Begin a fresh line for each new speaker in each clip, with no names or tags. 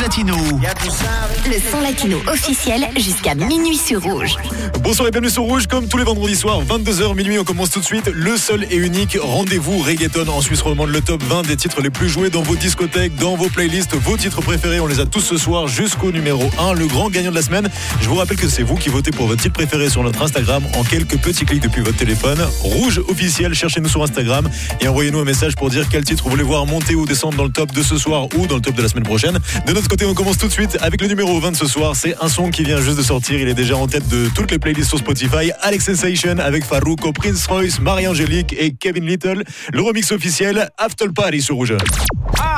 Latino.
Le son latino officiel jusqu'à minuit sur Rouge.
Bonsoir et bienvenue sur Rouge. Comme tous les vendredis soirs, 22h minuit, on commence tout de suite le seul et unique rendez-vous reggaeton en Suisse romande. Le top 20 des titres les plus joués dans vos discothèques, dans vos playlists, vos titres préférés. On les a tous ce soir jusqu'au numéro 1, le grand gagnant de la semaine. Je vous rappelle que c'est vous qui votez pour votre titre préféré sur notre Instagram en quelques petits clics depuis votre téléphone. Rouge officiel, cherchez-nous sur Instagram et envoyez-nous un message pour dire quel titre vous voulez voir monter ou descendre dans le top de ce soir ou dans le top de la semaine prochaine. De notre côté, on commence tout de suite avec le numéro 20 de ce soir. C'est un son qui vient juste de sortir. Il est déjà en tête de toutes les playlists sur Spotify. Alex Sensation avec Farouko, Prince Royce, Marie-Angélique et Kevin Little. Le remix officiel After Paris sur Rouge.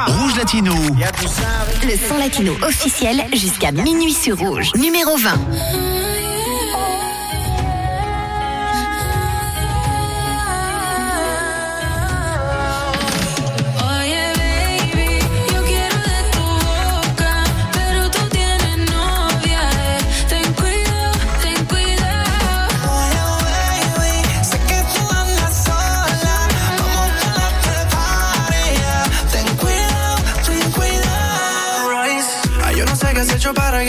Rouge Latino.
Le son latino officiel jusqu'à minuit sur Rouge. Numéro 20.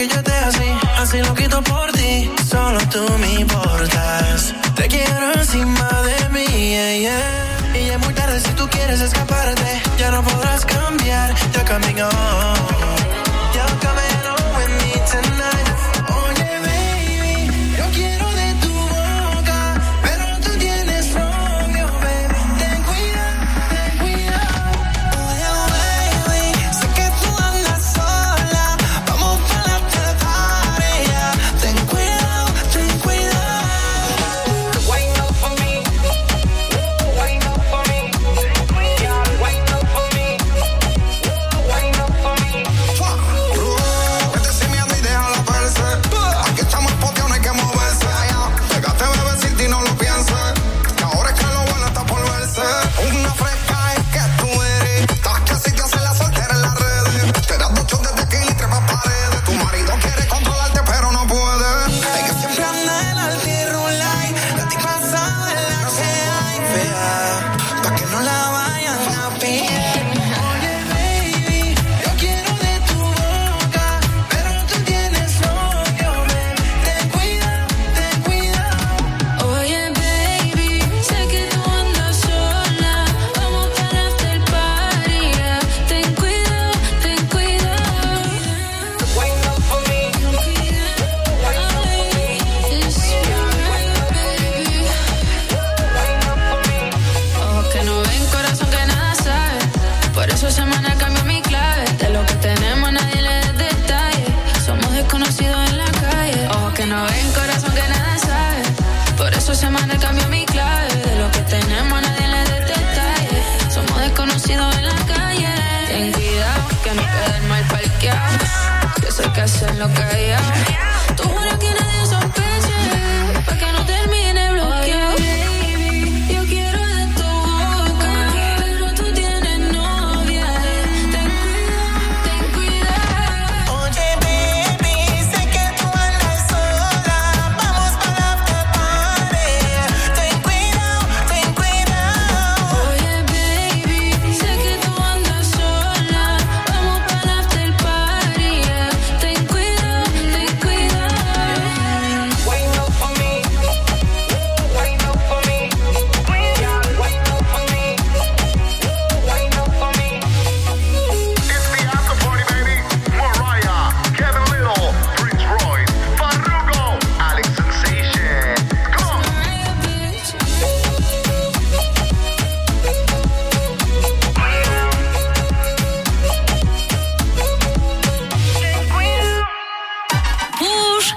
que yo te así, así lo quito por ti. Solo tú me importas. Te quiero encima de mí, yeah, yeah. Y es muy tarde si tú quieres escaparte. Ya no podrás cambiar,
ya
caminó.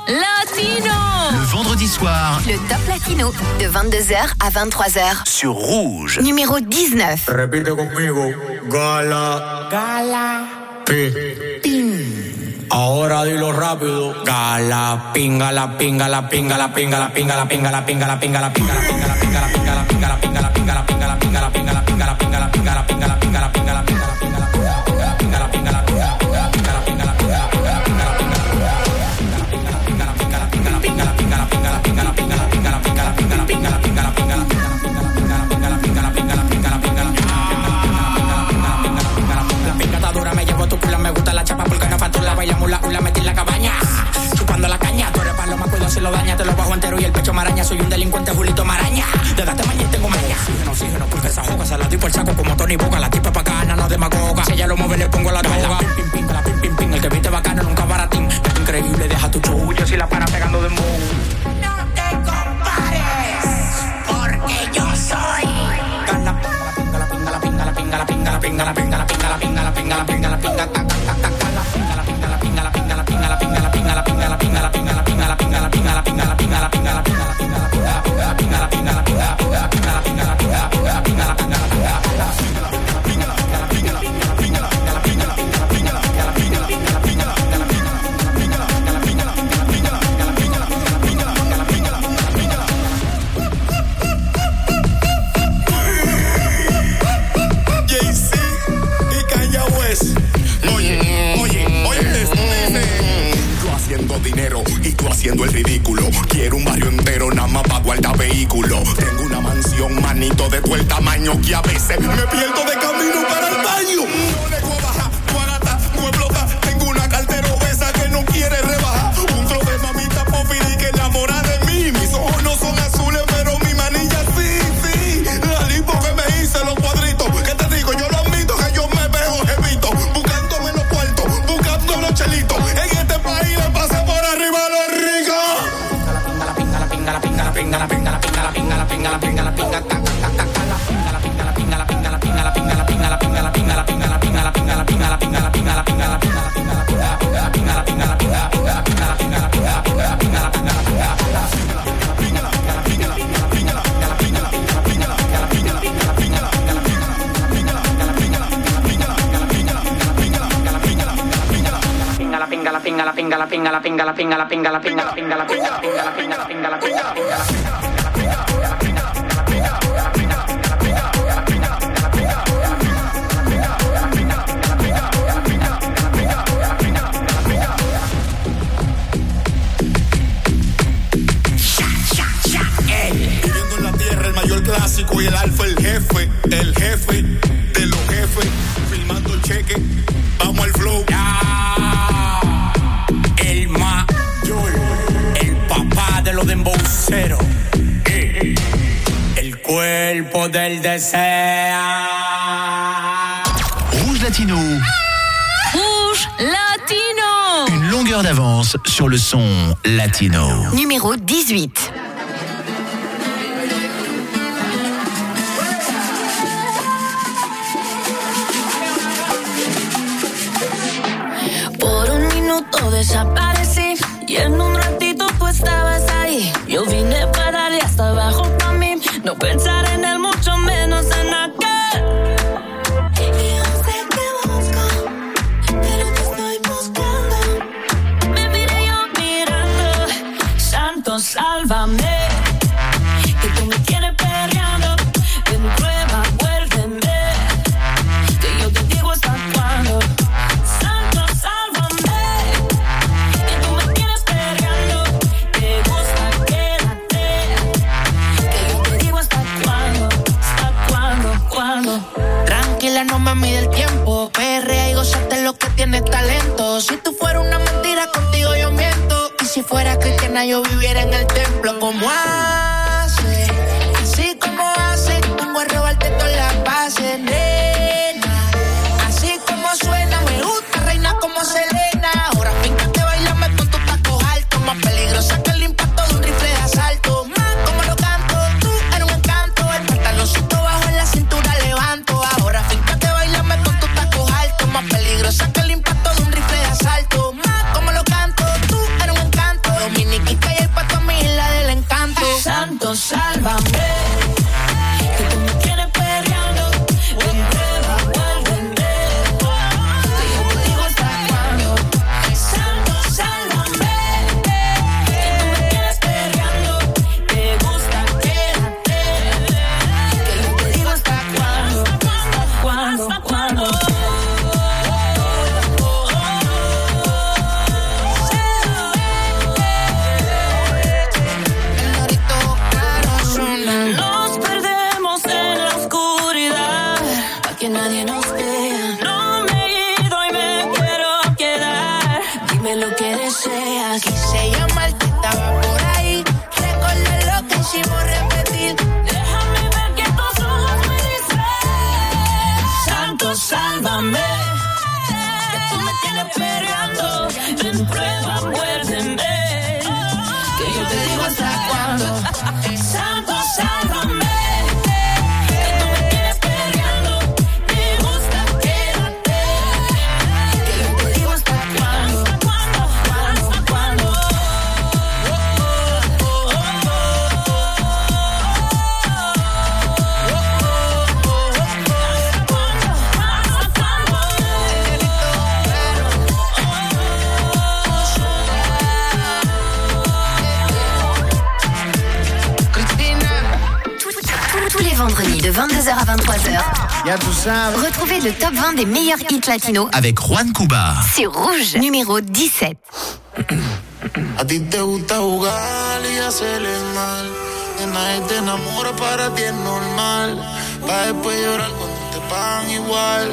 Latino
Le vendredi soir,
le Top Latino de 22h à 23h
sur Rouge.
Numéro 19.
Repite conmigo. Gala. Gala. Gala, pinga, la pinga, la pinga, la pinga, la pinga, la el saco como Tony Boga. La tipa bacana, no demagoga. Si ella lo mueve, le pongo la droga. Pim, pim, la pim, pim. El que viste bacano nunca baratín. Es increíble, deja tu show. Si la para pegando de.
No te compares, porque yo soy.
Pinga, la pinga, la pinga, la pinga, la pinga, la pinga, la pinga, la pinga, la pinga, la pinga, la pinga, la pinga, la pinga,
haciendo el ridículo. Quiero un barrio entero nada más para guardar vehículo. Tengo una mansión, manito, de todo el tamaño que a veces me pierdo de camino para el baño.
Pinga la pinga la pinga la pinga la pinga la pinga la pinga la pinga la pinga la pinga la pinga la pinga la pinga la pinga
clásico y el alfa, el jefe, el jefe
cuerpo del deseo.
Rouge Latino,
Rouge Latino
une longueur d'avance sur le son latino.
Numéro 18.
Por un minuto desaparecí y en un ratito tú estabas ahí. Yo vine para darle hasta abajo para mí, no pensar en él, mucho menos en
Tranquila, no me mide el tiempo. Perrea y gozate lo que tiene talento. Si tú fueras una mentira, contigo yo miento. Y si fuera cristiana, yo viviera en el templo. como hace?
Vendredis de 22h à 23h. Retrouvez le top 20 des meilleurs hits latinos
Avec Juan Cuba.
sur Rouge, numéro 17.
A ti te gusta jugar y hacerle mal. De nadie te enamora, para ti es normal. Pa' después llorar cuando te pagan igual.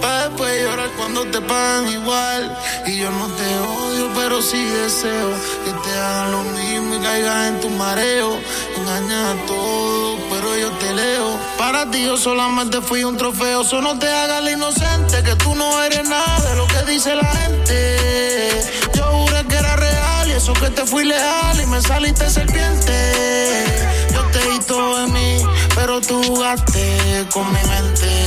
Pa' después llorar cuando te pagan igual. Y yo no te odio, pero sí deseo que te hagan lo mismo y caigas en tu mareo. Engañas a todos, pero yo te leo. Para ti yo solamente fui un trofeo. Eso no te hagas la inocente, que tú no eres nada de lo que dice la gente. Yo juré que era real y eso que te fui leal y me saliste serpiente. Yo te di todo en mí, pero tú jugaste con mi mente.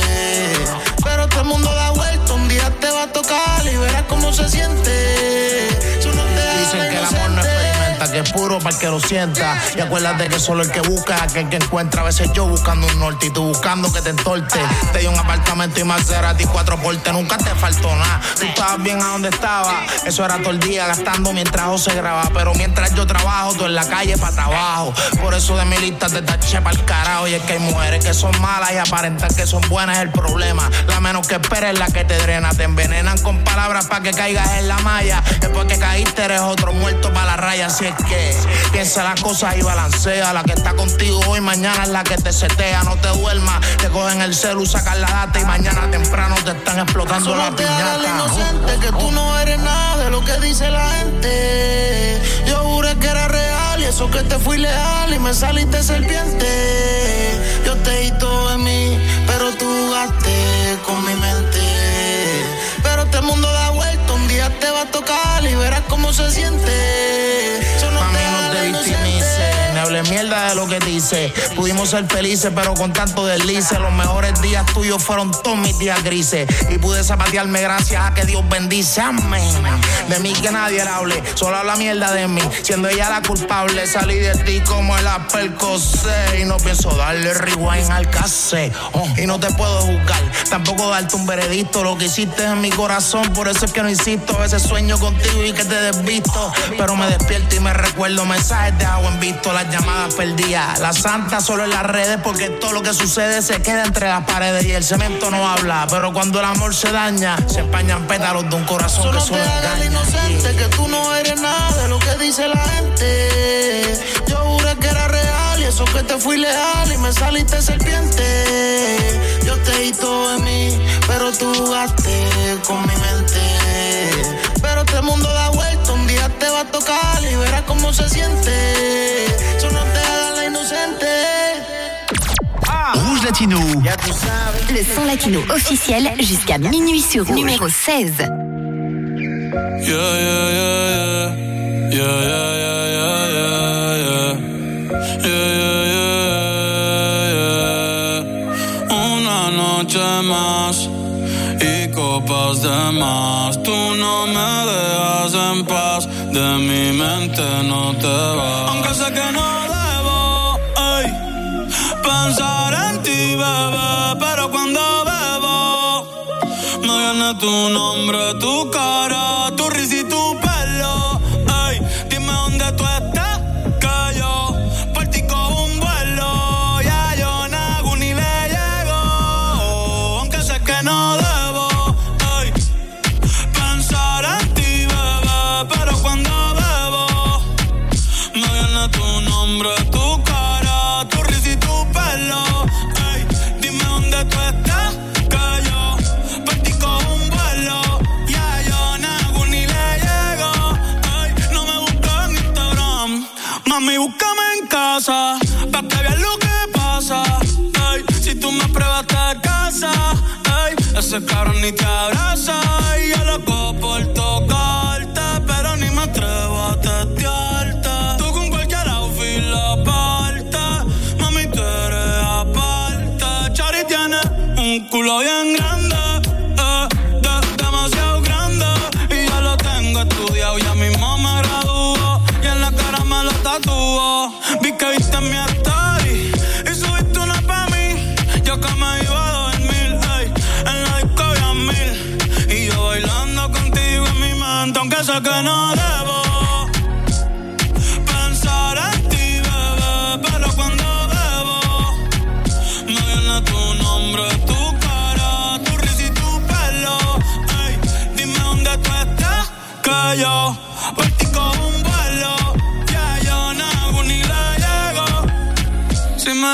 Pero todo el mundo da vuelta, un día te va a tocar y verás cómo se siente. Yo no te hagas
Dicen
la
que el amor no
inocente.
Que es puro para que lo sienta. Y acuérdate que solo el que busca es aquel que encuentra. A veces yo buscando un norte y tú buscando que te entorte. Te di un apartamento y Maserati, cuatro portes, nunca te faltó nada. Tú estabas bien a donde estaba. Eso era todo el día gastando mientras José graba. Pero mientras yo trabajo, tú en la calle para trabajo. Por eso de mi lista te taché para el carajo. Y es que hay mujeres que son malas y aparentan que son buenas es el problema. La menos que esperes es la que te drena. Te envenenan con palabras para que caigas en la malla. Después que caíste eres otro muerto para la raya. Piensa las cosas y balancea. La que está contigo hoy, mañana es la que te setea. No te duermas, te cogen el celu, sacan la data y mañana temprano te están explotando
Solo
la
te
piñata.
inocente, que tú no eres nada de lo que dice la gente. Yo juré que era real y eso que te fui leal y me saliste serpiente. Yo te di todo en mí, pero tú jugaste con mi mente. Pero el mundo da vuelta, un día te va a tocar y verás cómo se siente.
Mierda de lo que dice. Pudimos ser felices, pero con tanto deslice. Los mejores días tuyos fueron todos mis días grises. Y pude zapatearme gracias a que Dios bendice. Amén. De mí que nadie le hable, solo habla mierda de mí. Siendo ella la culpable, salí de ti como el apercose. Y no pienso darle rewind al case. Oh, y no te puedo juzgar, tampoco darte un veredicto. Lo que hiciste en mi corazón, por eso es que no insisto. A veces sueño contigo y que te desvisto. Pero me despierto y me recuerdo mensajes de agua en visto, las perdidas. La santa solo en las redes, porque todo lo que sucede se queda entre las paredes y el cemento no habla. Pero cuando el amor se daña, se empañan pétalos de un corazón
Solo
que
te
solo engaña.
inocente, que tú no eres nada de lo que dice la gente. Yo juré que era real y eso que te fui leal y me saliste serpiente. Yo te di todo en mí, pero tú jugaste con mi mente. Pero el mundo da te va a tocar y verás cómo se siente. Yo no te hagas la inocente.
Rouge Latino.
Le son latino officiel jusqu'à minuit sur Rouge. Numéro 16.
Yeah, yeah, yeah, yeah. Yeah, yeah, yeah, yeah, yeah, yeah. Yeah, yeah, yeah, yeah. Una noche más y copas de más. Tú no me dejas en paz, de mi mente no te vas. Aunque sé que no debo ey, pensar en ti, bebé, pero cuando bebo me viene tu nombre, tu cara, tu risa y tu me prueba hasta casa. Ey, ese cabrón ni te abraza y yo lo puedo por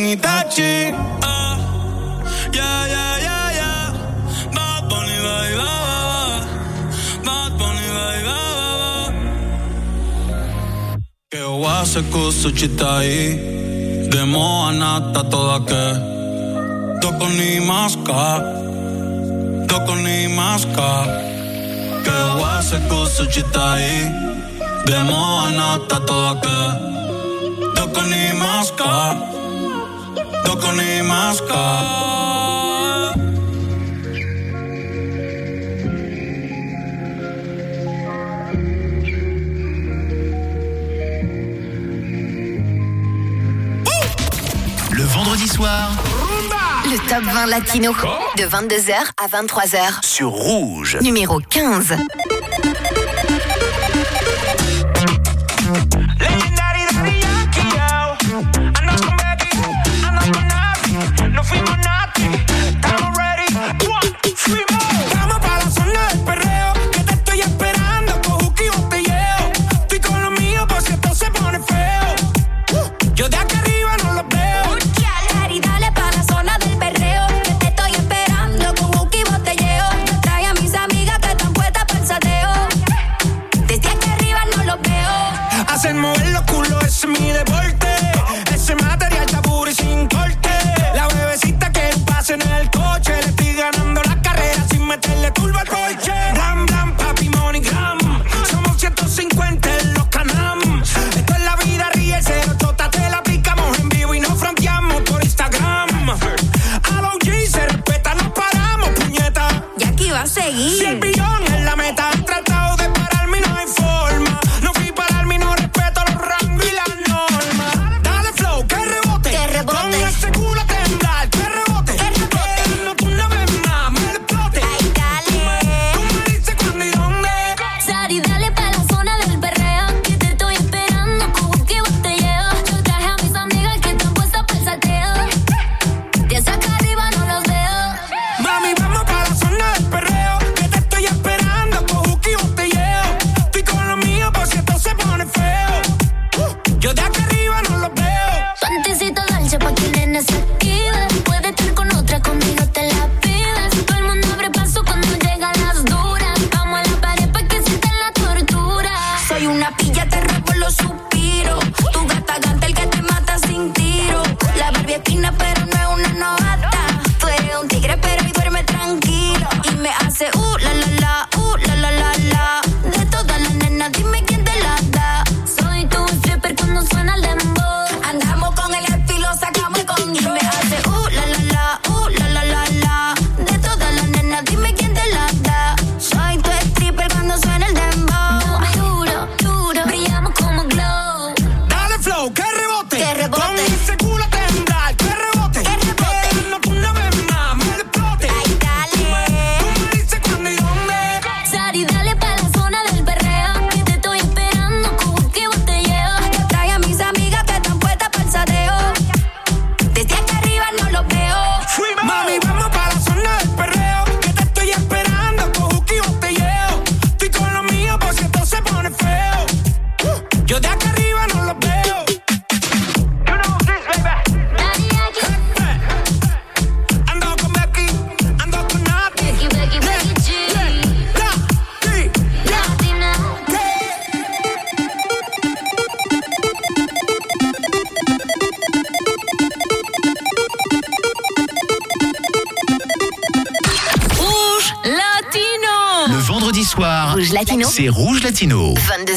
Ken Itachi. Ah, yeah, yeah, yeah, yeah. Bad Bunny, bye, bye, bye. Bad Bunny, bye, bye, bye. Que oase kusu chitai. De moa nata toda que. Ni maska. Toko ni maska. Que oase chitai. Toda que. Ni maska. Ni
Le vendredi soir,
le top 20 latino. De 22h à 23h
sur Rouge,
numéro 15.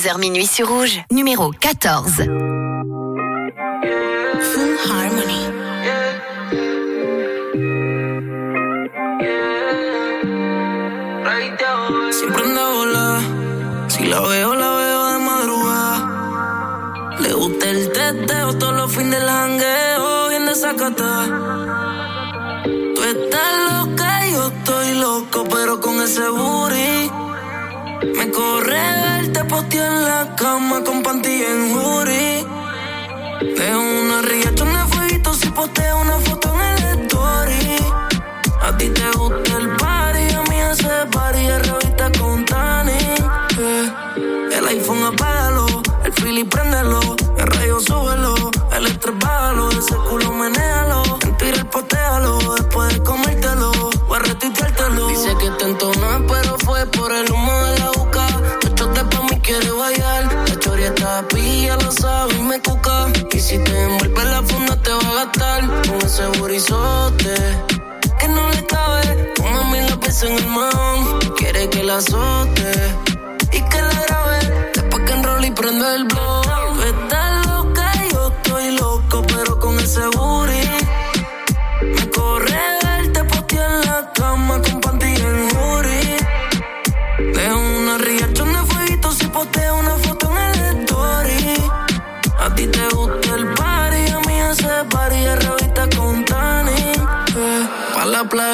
22h minuit sur Rouge, numéro 14.
Yeah.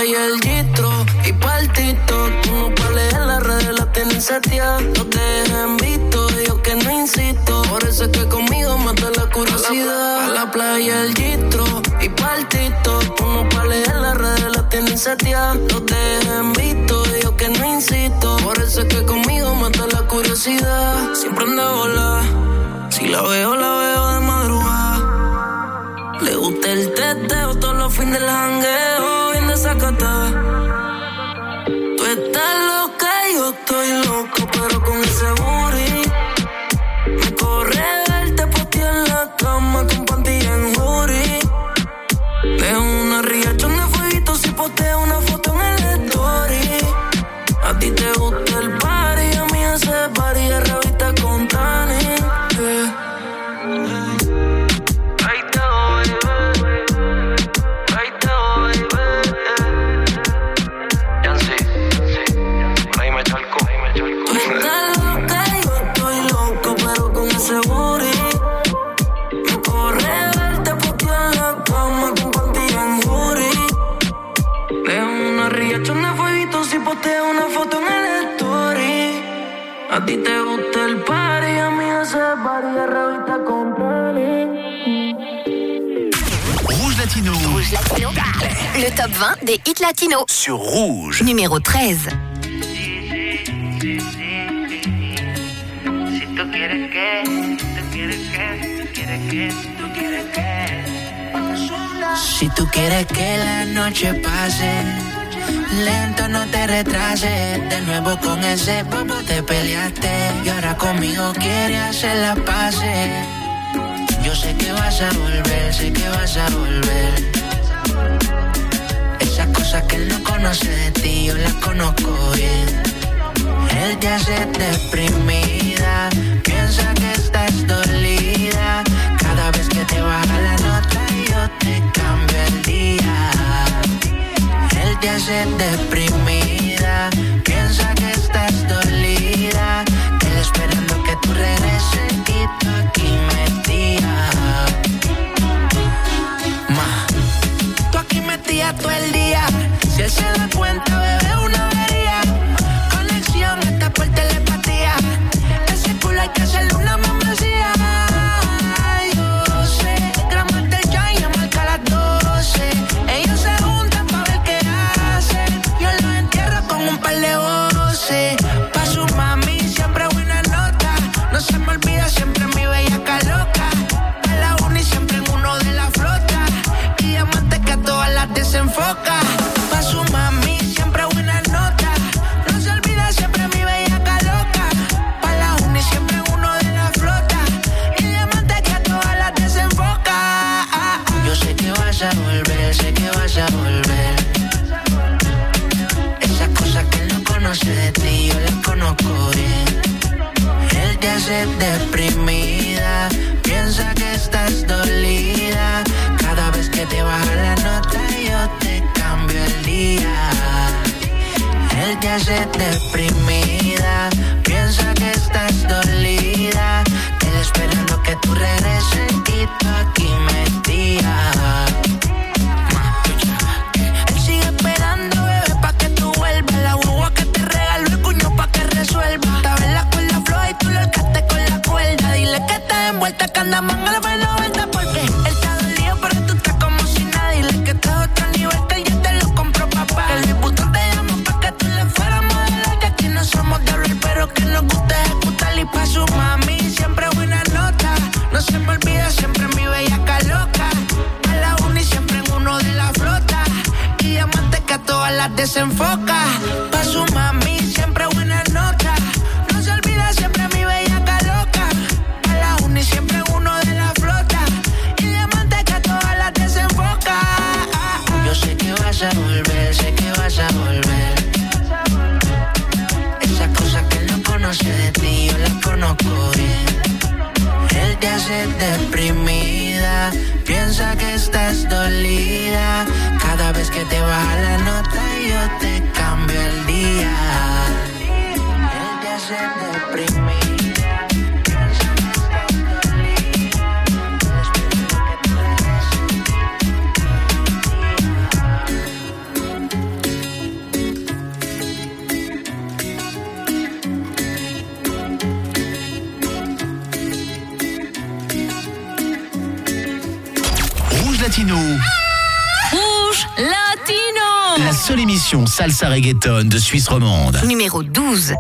La playa el gistro y pa' el TikTok. No pa' leer las redes, las tienen seteadas. No te dejen visto, yo que no insisto. Por eso es que conmigo mata la curiosidad. Pa' la playa el gistro y pa' el TikTok. No pa' leer las redes, las tienen seteadas. No te dejen visto, yo que no insisto. Por eso es que conmigo mata la curiosidad. Siempre anda bola. Si la veo, la veo de madrugada. Le gusta el teteo todos los fines del jangueo, desacatada. Tú estás loca y yo estoy loco, pero con ese booty. Fueguito si posteo una foto en el story. A ti te gusta el party, a mí ese party es revista con Tani.
Rouge Latino.
Rouge Latino. Le top 20 des hits latinos.
Sur Rouge.
Numéro 13.
Si tú quieres que, tú quieres que, tú quieres que, tú quieres que.
Si tú quieres que la noche pase, lento no te retrases. De nuevo con ese bobo te peleaste y ahora conmigo quieres hacer la pase. Yo sé que vas a volver, sé que vas a volver. Esas cosas que él no conoce de ti, yo las conozco bien. Él te hace deprimida, piensa que estás dolida. Cada vez que te baja la nota, yo te Hace deprimida, piensa que estás dolida. Él esperando que tú regreses y tú aquí metida. Ma, tú aquí metida todo el día. Si él se da cuenta, bebé, una avería. Conexión está por telepatía. Ese culo hay que hacerle una membresía.
noche deprimida, piensa que estás dolida. Cada vez que te baja la nota yo te cambio el día. El que se deprimida, piensa que estás dolida. Él esperando que tú regreses y tú aquí mentía vuelta que andamos en el buena vuelta porque él está dolido pero tú estás como si nadie le que estás otro nivel que yo te lo compro papá. El disputo te llamo pa' que tú le fueras modelar que aquí no somos de hablar pero que nos gusta ejecutar y pa' su mami siempre buena nota. No se me olvida siempre mi bellaca loca. A la uni siempre en uno de la flota. Y diamante que a todas las desenfoca. Pa' su mami
Oprime salsa reggaeton de Suisse romande.
Numéro 12.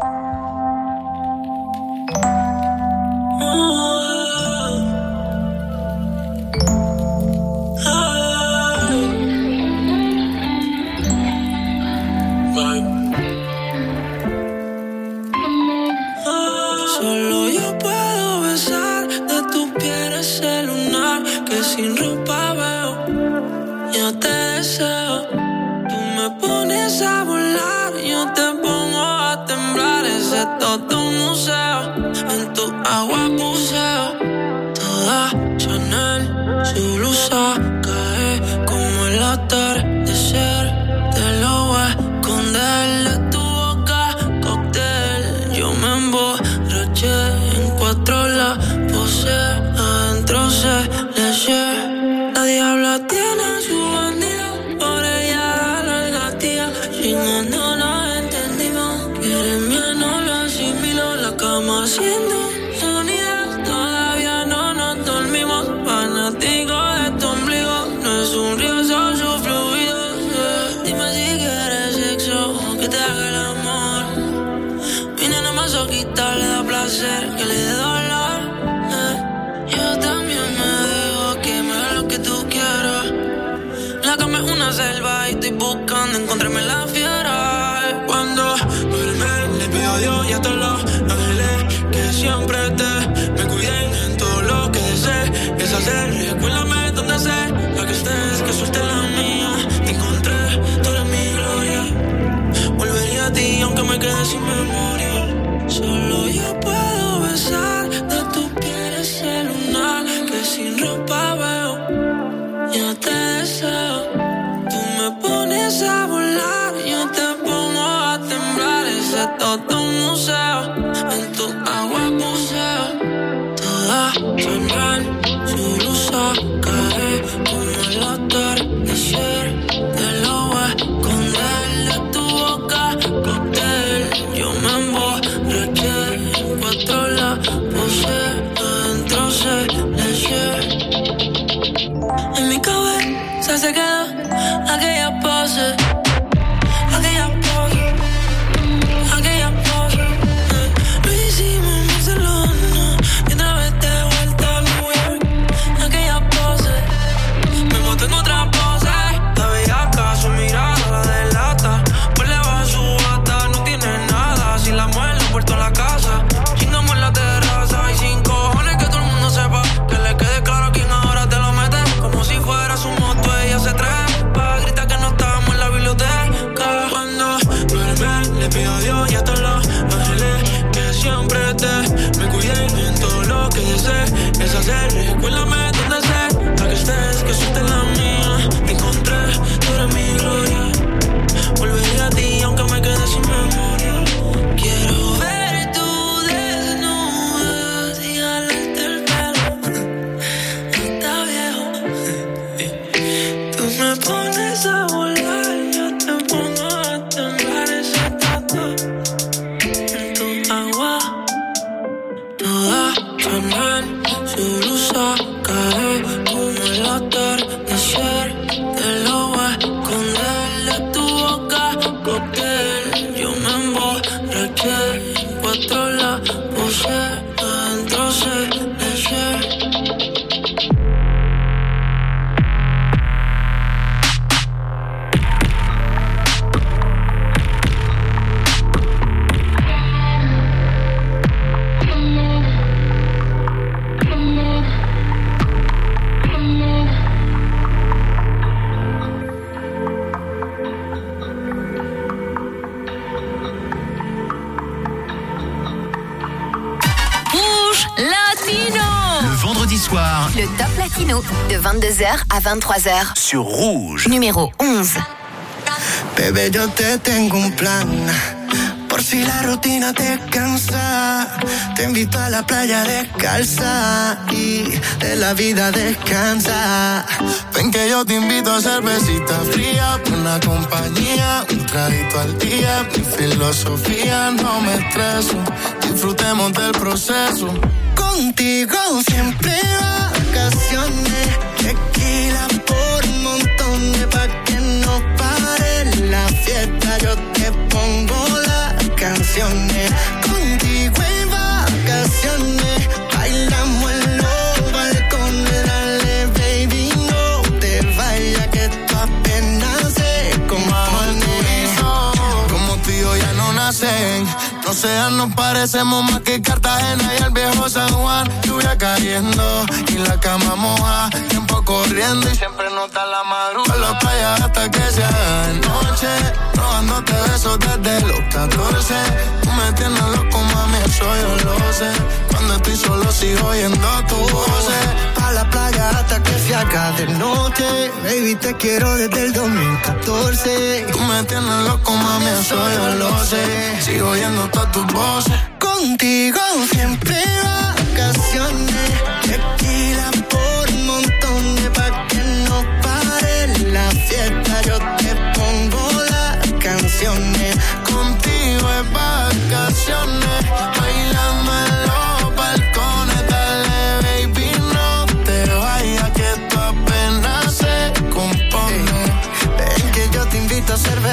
sin ropa veo, yo te deseo. tu museo, en tu agua museo. Toda Chanel, su blusa.
Sur Rouge.
Numéro 11.
Bebé, yo te tengo un plan. Por si la rutina te cansa, te invito a la playa descalza y de la vida descansa. Ven que yo te invito a cervecita fría, una compañía, un traguito al día. Mi filosofía no me estreso, disfrutemos del proceso. Contigo siempre vacaciones, tequila por montones pa' que no pare la fiesta. Yo te pongo las canciones, contigo en vacaciones, No sean, nos parecemos más que Cartagena y el viejo San Juan. Lluvia cayendo y la cama moja. Tiempo corriendo y siempre nota la madrugada. La playa hasta que sea de noche. Robándote besos desde los 14. Tú me tienes loco, mami, eso yo lo sé. Cuando estoy solo sigo oyendo tu voz. La playa hasta que se haga de noche. Baby, te quiero desde el 2014. Tú me tienes loco, mami, eso yo lo. Sigo oyendo todas tus voces. Contigo siempre vacaciones. Tequila por montones pa' que no pare la fiesta. Yo te pongo las canciones. Contigo es vacaciones.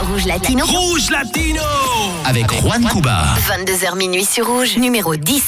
Rouge Latino.
Rouge Latino avec Juan Cuba.
22h minuit sur Rouge. Numéro 10.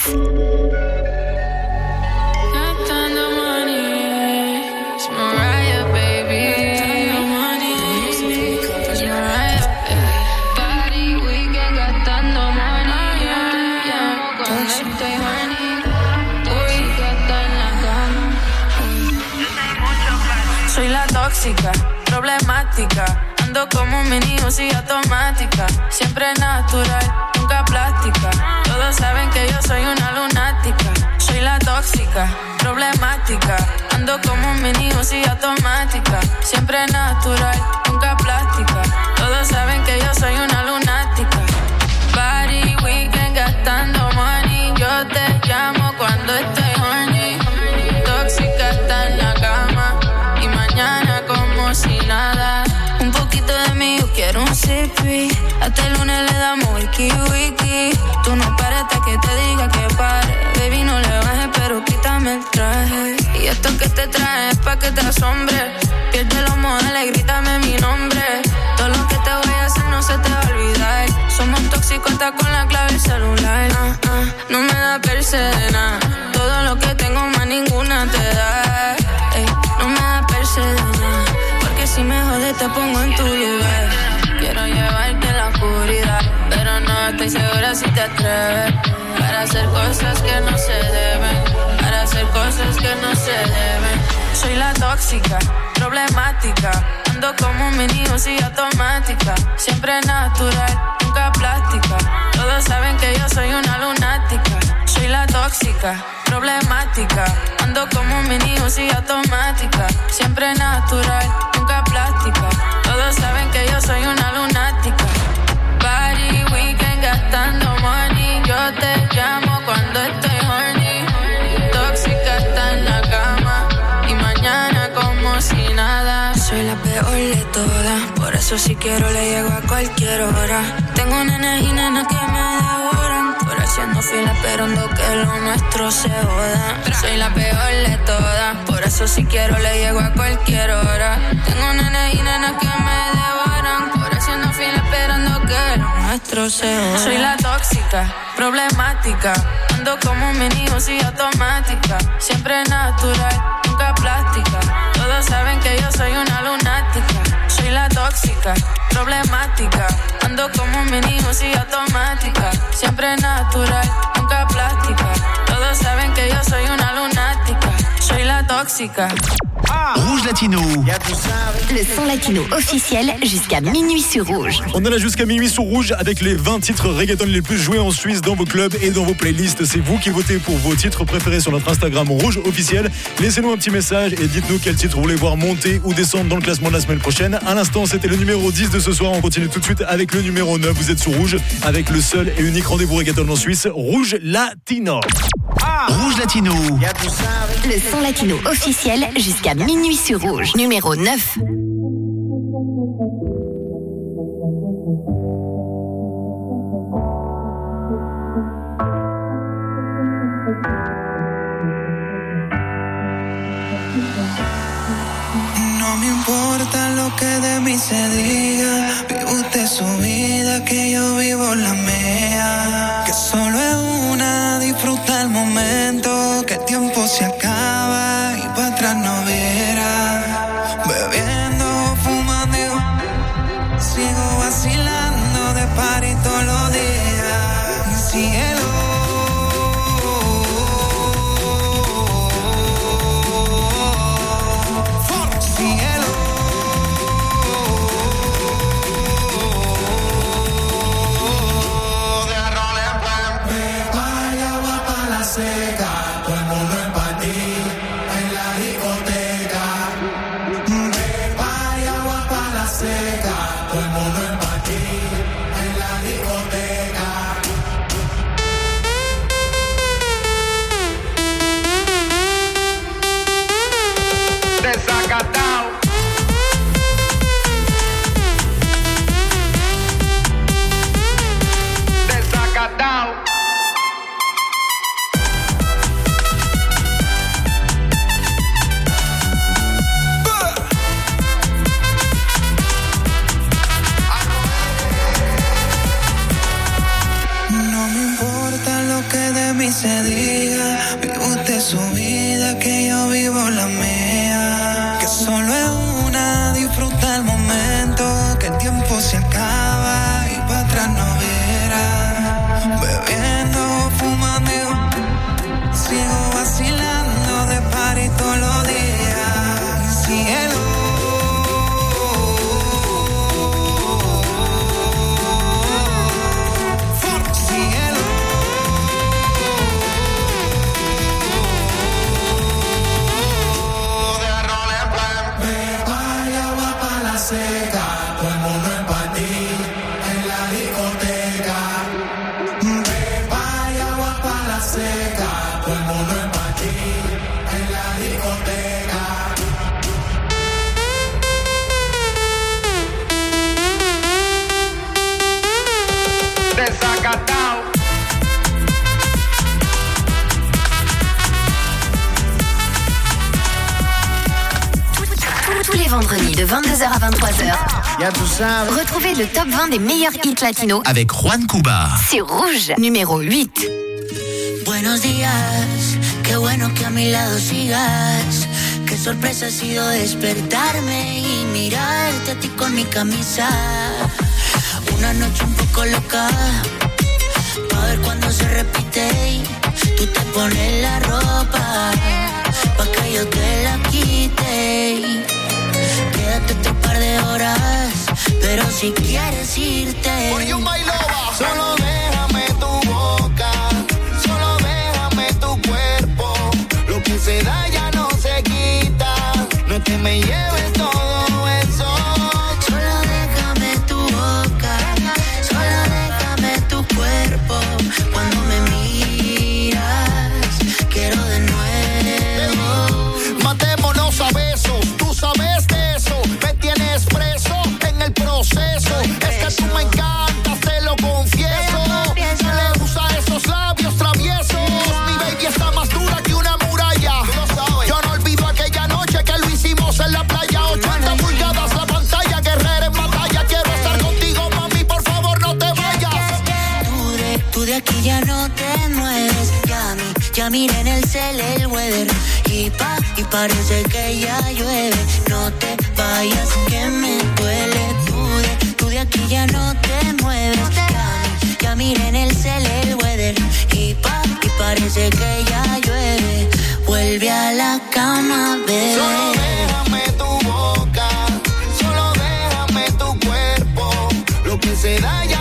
Tóxica, problemática. Ando como un mini y automática. Siempre natural, nunca plástica. Todos saben que yo soy una lunática. Soy la tóxica, problemática. Ando como un mini y automática. Siempre natural, nunca plástica. Todos saben que yo soy una lunática. Party weekend gastando money. Yo te llamo cuando estoy Hasta el lunes le damos wiki wiki. Tú no pares hasta que te diga que pare. Baby, no le bajes, pero quítame el traje. Y esto que te trae es pa' que te asombre. Pierde los modales, grítame mi nombre. Todo lo que te voy a hacer no se te va olvidar. Somos tóxicos hasta con la clave celular. Ah, ah, no me da percena. Todo lo que tengo más ninguna te da. No me da percena. Porque si me jodes te pongo en tu lugar. Estoy segura si te atreves. Para hacer cosas que no se deben. Para hacer cosas que no se deben. Soy la tóxica, problemática. Ando como un mini y automática. Siempre natural, nunca plástica. Todos saben que yo soy una lunática. Soy la tóxica, problemática. Ando como un mini y automática. Siempre natural, nunca plástica. Todos saben que yo soy una lunática. Gastando money. Yo te llamo cuando estoy horny. Tóxica está en la cama. Y mañana como si nada. Soy la peor de todas. Por eso si quiero le llego a cualquier hora. Tengo nenes y nenas que me devoran. Por haciendo fila esperando que lo nuestro se joda. Soy la peor de todas. Por eso si quiero le llego a cualquier hora. Tengo nenes y nenas que me devoran. Soy la tóxica, problemática. Ando como un mini y automática. Siempre natural, nunca plástica. Todos saben que yo soy una lunática. Soy la tóxica, problemática. Ando como un mini y automática. Siempre natural, nunca plástica. Todos saben que yo soy una lunática. Soy la tóxica.
Rouge Latino.
Le son latino officiel jusqu'à minuit sur Rouge.
On est là jusqu'à minuit sur Rouge avec les 20 titres reggaeton les plus joués en Suisse dans vos clubs et dans vos playlists. C'est vous qui votez pour vos titres préférés sur notre Instagram Rouge officiel. Laissez-nous un petit message et dites-nous quel titre vous voulez voir monter ou descendre dans le classement de la semaine prochaine. À l'instant, c'était le numéro 10 de ce soir. On continue tout de suite avec le numéro 9. Vous êtes sur Rouge avec le seul et unique rendez-vous reggaeton en Suisse, Rouge Latino.
Rouge Latino.
Le son latino officiel jusqu'à minuit sur Rouge. Numéro 9.
No me importa lo que de mí se diga. Vive usted su vida, que yo vivo la mía. Que solo es una, disfruta el momento. Que el tiempo se acaba
Retrouvez le top 20 des meilleurs hits latinos
Avec Juan Cuba.
sur Rouge, numéro 8.
Buenos días, qué bueno que a mi lado sigas. Qué sorpresa ha sido despertarme y mirarte a ti con mi camisa. Una noche un poco loca, pa' ver cuando se repite. y Tú te pones la ropa, pa' que yo te la quite. Quédate otro par de horas, pero si quieres irte.
Solo déjame tu boca, solo déjame tu cuerpo. Lo que se da ya no se quita. No te me lleves en el
weather. Y pa, y parece que ya llueve. No te vayas, que me duele. Tú de, tú de aquí ya no te mueves. Ya, ya en el cel el weather. Y pa, y parece que ya llueve. Vuelve a la cama, bebé.
Solo déjame tu boca, solo déjame tu cuerpo. Lo que se da ya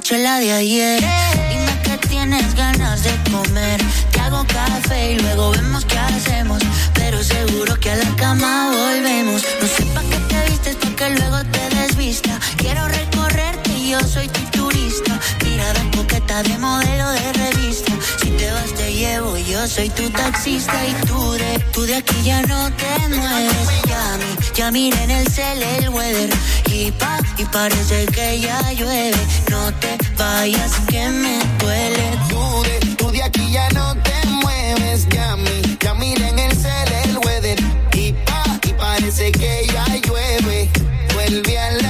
noche la de ayer. Dime que tienes ganas de comer. Te hago café y luego vemos qué hacemos. Pero seguro que a la cama volvemos. No sé pa' qué te vistes, pa' que luego te desvista. Quiero recorrerte y yo soy tu turista. Mirada coqueta de modelo de. Si te vas, te llevo, yo soy tu taxista. Y tú de, tú de aquí ya no te mueves. Ya, ya miré en el cel el weather. Y pa, y parece que ya llueve. No te vayas, que me duele.
Tú de, tú de aquí ya no te mueves, ya ya mira en el cel el weather. Y pa, y parece que ya llueve. Vuelve a la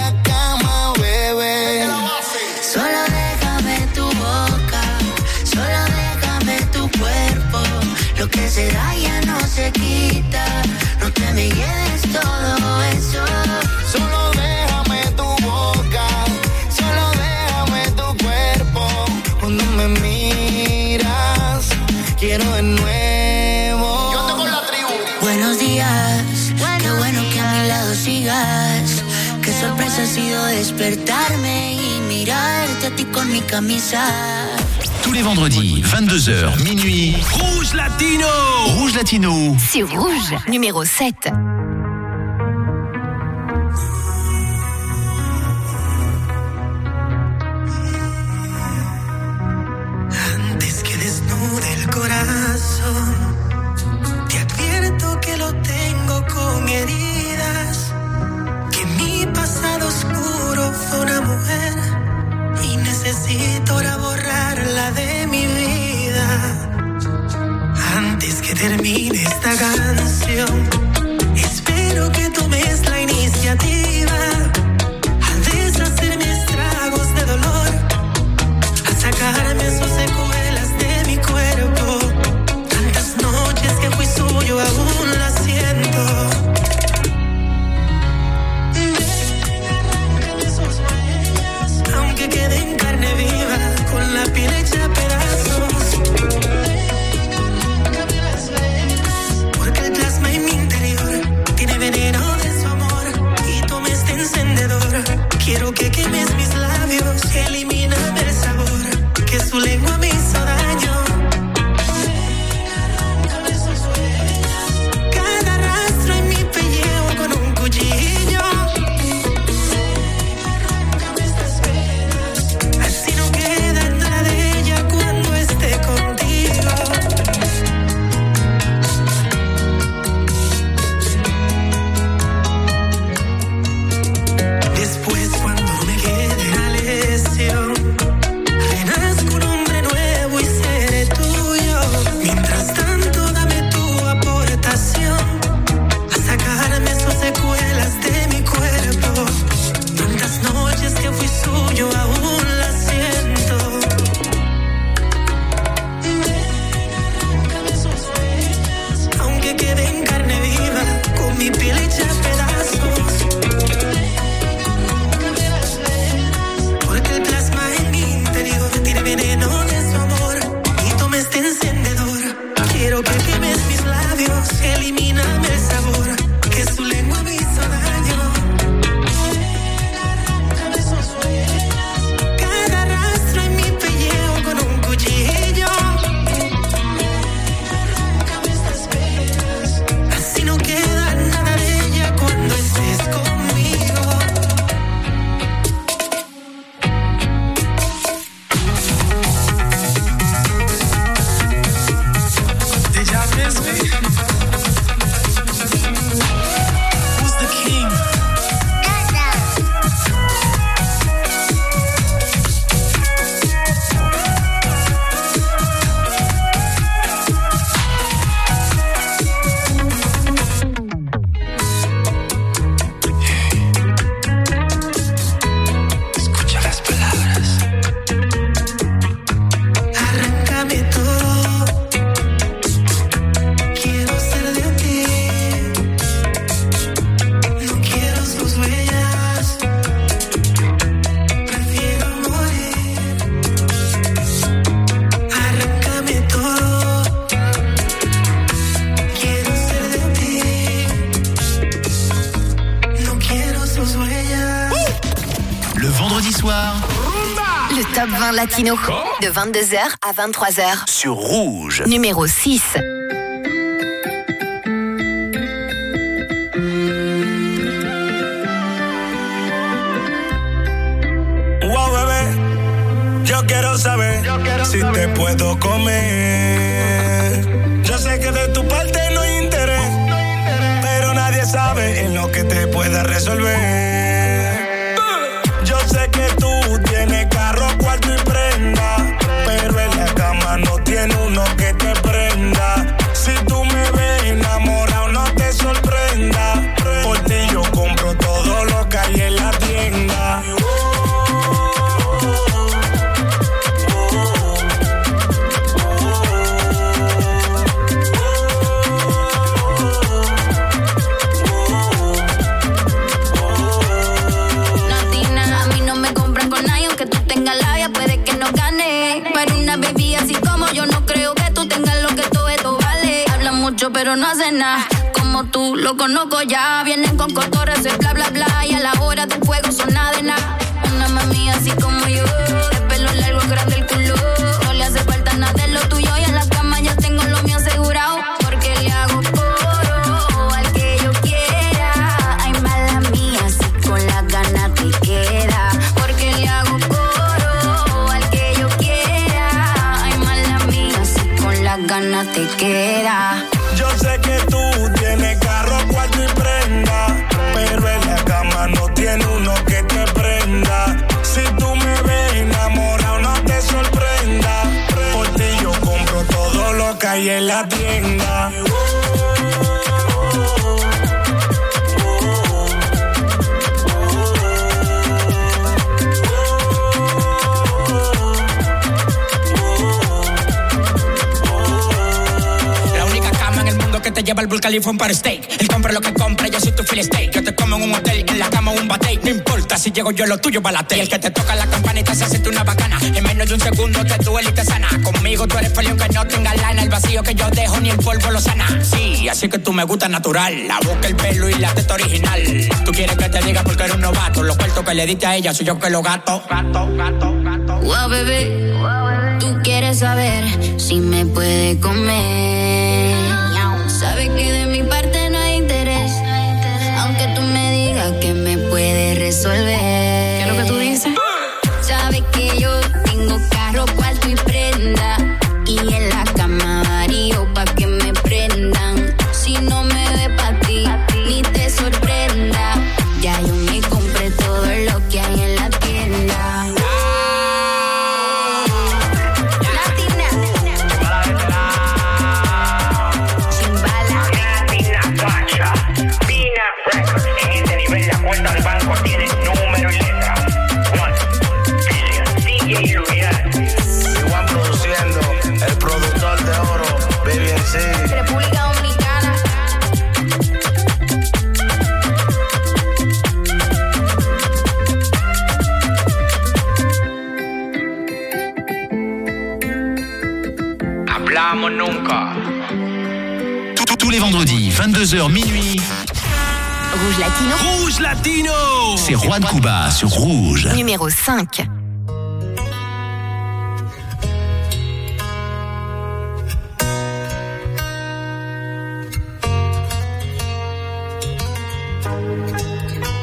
camisa.
Tous les vendredis, 22h, minuit. Rouge Latino Rouge Latino.
C'est Rouge, numéro 7.
Termine esta canción, Quiero que quemes mis labios, elimíname el sabor, que
su
lengua top 20 latino. De 22h à 23h.
sur Rouge.
Numéro 6.
Wow, bebé, yo quiero saber si te puedo comer. Yo sé que de tu parte no hay interés, pero nadie sabe en lo que te pueda resolver. Pero no
hacen nada. Como tú, lo conozco ya. Vienen con cotorras, bla, bla, bla. Y a la hora del fuego son nada de nada. Una mami así como yo,
hay en la tienda.
Lleva al Burj para steak. Él compra lo que compra, yo soy tu filet steak. Yo te como en un hotel, en la cama un bate. No importa si llego yo, lo tuyo balate. Y el que te toca la campanita se hace una bacana. En menos de un segundo te duele y te sana. Conmigo tú eres feliz que no tenga lana. El vacío que yo dejo ni el polvo lo sana. Sí, así que tú me gusta natural. La boca, el pelo y la teta original. Tú quieres que te diga porque eres un novato. Los cuartos que le diste a ella soy yo que lo gato. Gato, gato, gato.
Wow, bebé, tú quieres saber si me puede comer. Sabes que de mi parte no hay interés, aunque tú me digas que me puedes resolver.
22h minuit.
Rouge Latino.
Rouge Latino C'est Juan Cuba sur Rouge.
Numéro 5.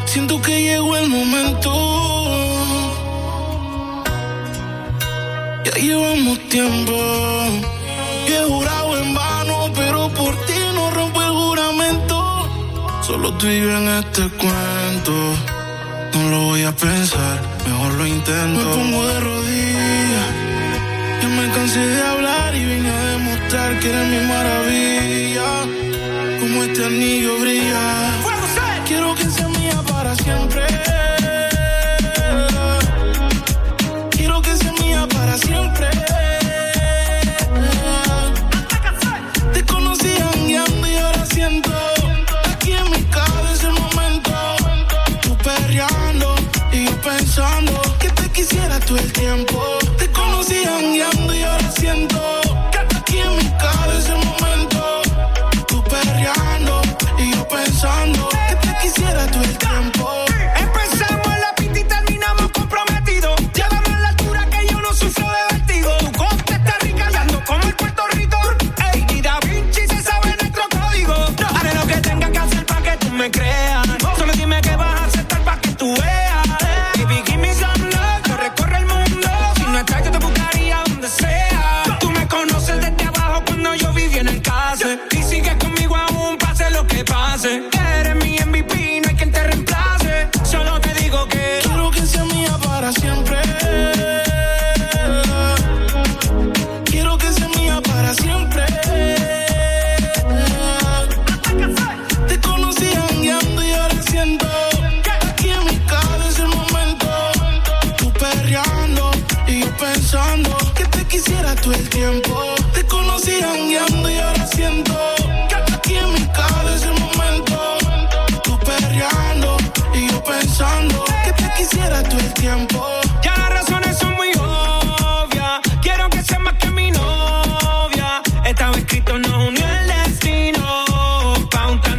Siento que llegó el momento. Ya llevamos tiempo. Y he jurado en Solo tú y yo en este cuento. No lo voy a pensar, mejor lo intento. Me pongo de rodillas. Ya me cansé de hablar y vine a demostrar que eres mi maravilla. Como este anillo brilla. Quiero que sea mía para siempre.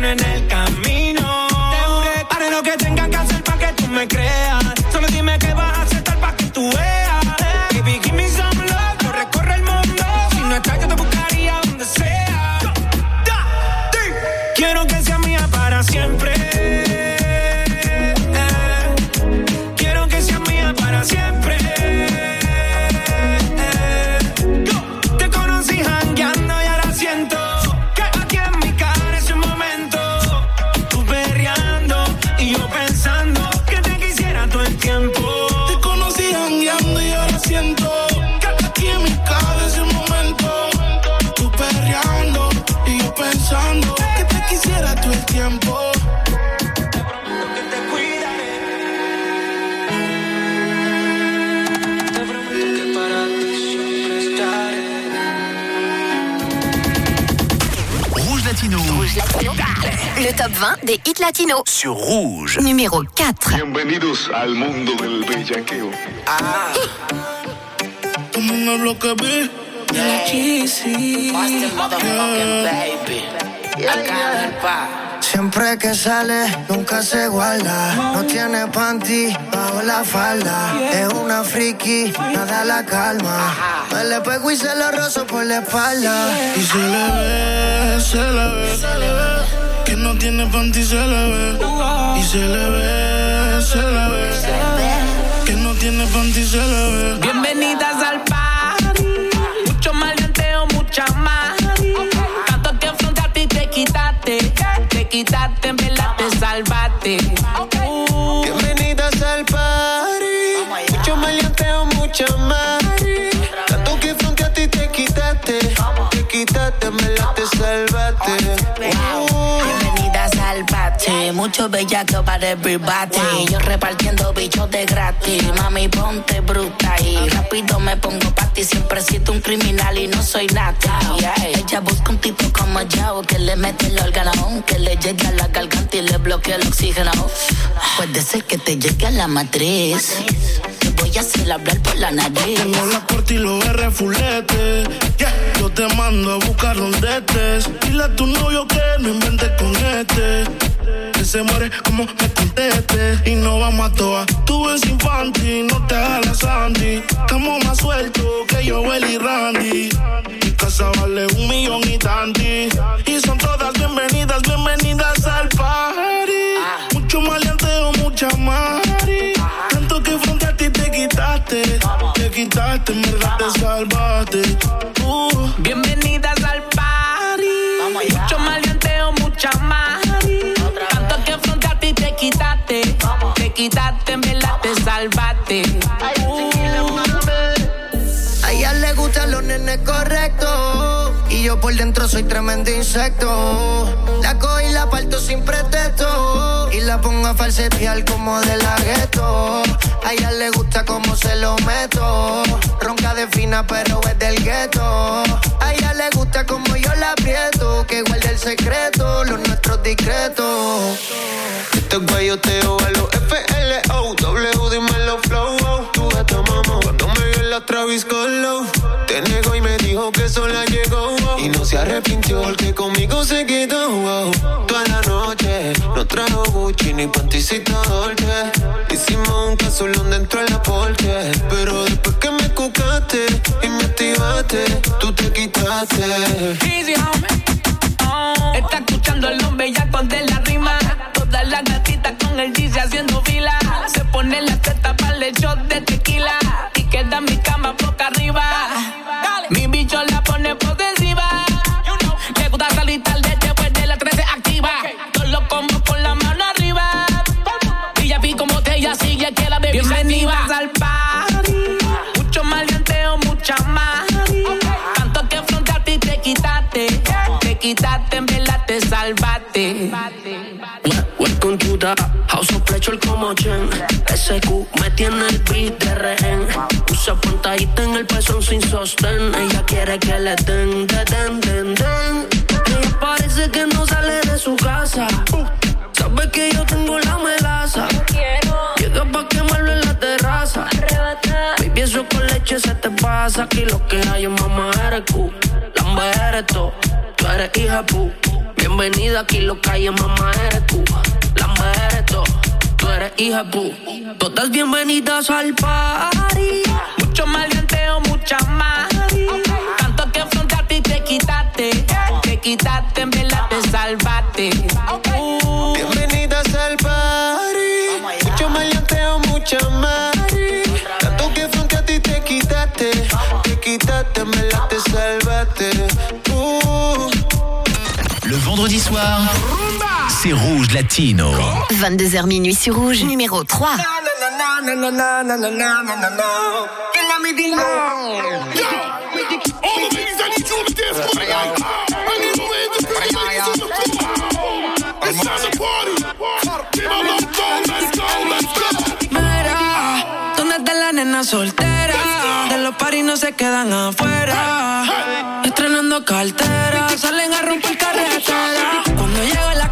En el
20 des hits latinos.
Sur Rouge.
Numéro 4.
Bienvenidos al mundo del bellaqueo.
Como en el bloque B.
Siempre que sale, nunca se guarda. No tiene panty bajo la falda. Es una friki, nada la calma. Me le pego y se lo rozo por la espalda.
Y se le ve, se le ve, se le ve. Que no tiene panty, se le ve. Y se le ve, se le ve. Que no tiene panty, se le ve.
Bienvenidas al party. Mucho maleanteo, mucha más. Tanto que enfrentaste y te quitaste. Te quitaste, en verdad te salvaste.
Mucho
bellaco para everybody. Yo repartiendo bichos de gratis, mami ponte bruta y rápido me pongo pa' ti. Siempre siento un criminal y no soy nada. Ella busca un tipo como yo que le mete el órgano, que le llegue a la garganta y le bloquea el oxígeno. Puede ser que te llegue a la matriz. Te voy a hacer hablar por la nariz.
Tengo la corte y los R fulete. Yeah. Yo te mando a buscar donde estés. Dile a tu novio que no inventes con este. Se muere como me conteste. Y no vamos a toa. Tú ves infantil, no te hagas Sandy. Estamos más sueltos que yo, y Randy. Mi casa vale un millón y tanti. Y son todas bienvenidas, bienvenidas al party. Mucho maleanteo, mucha mari. Tanto que frente a ti te quitaste. Te quitaste, en verdad te salvaste. Uh.
Bienvenidas A
ella le gustan los nenes correctos. Y yo por dentro soy tremendo insecto. La cojo y la parto sin pretexto. Y la pongo a falsetear como de la gueto. A ella le gusta como se lo meto. Ronca de fina, pero es del gueto. A ella le gusta como yo la aprieto. Que guarde el secreto, los nuestros discretos. Este guayoteo a los FLO. Travis Scott Te negó y me dijo que sola llegó. Y no se arrepintió porque conmigo se quedó. Toda la noche no trajo Gucci ni panticita Dolce. Hicimos un casolón dentro de la porche. Pero después que me cucaste y me activaste, tú te quitaste.
Easy, homie. Oh, Está escuchando el nombre ya con de la rima. Todas las gatitas con el GC haciendo fila. Se pone la teta para el shot de tequila. activas al party. Mucho maleanteo, mucha más. Tanto que afrontaste y te quitaste. Te quitaste, en verdad te salvaste.
Welcome to
the house of pleasure como Chen. SQ me tiene el beat de rehén. Usa pantallita en el pezón sin sostén. Ella quiere que le den, de den, den, den. Ella parece que no sale de su casa pasa aquí lo que hay, en mamá eres tú. Lamba eres tú, tú eres hija pu. Bienvenida aquí lo que hay, en mamá eres tú. Lamba eres tú, tú eres hija pu. Todas bienvenidas al party.
Mucho maleanteo, mucha más. Tanto que enfrentarte y te quitaste. Te quitaste, en verdad te salvaste. Uh.
c'est Rouge Latino.
22h minuit sur Rouge, numéro 3.
Mira, ¿dónde está la nena soltera? De los paris se quedan afuera. Estrenando salen a. Cuando la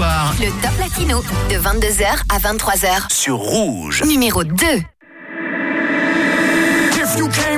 Le
Top Latino, de 22h à 23h.
Sur Rouge.
Numéro 2.
If you
can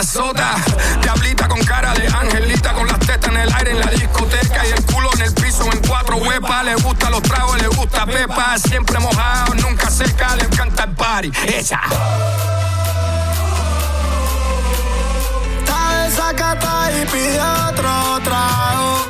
azota. Diablita con cara de angelita, con las tetas en el aire en la discoteca y el culo en el piso en cuatro huepas. Le gusta los tragos, le gusta pepa. Siempre mojado, nunca seca, le encanta el party. Esa.
Está desacatada y pide otro trago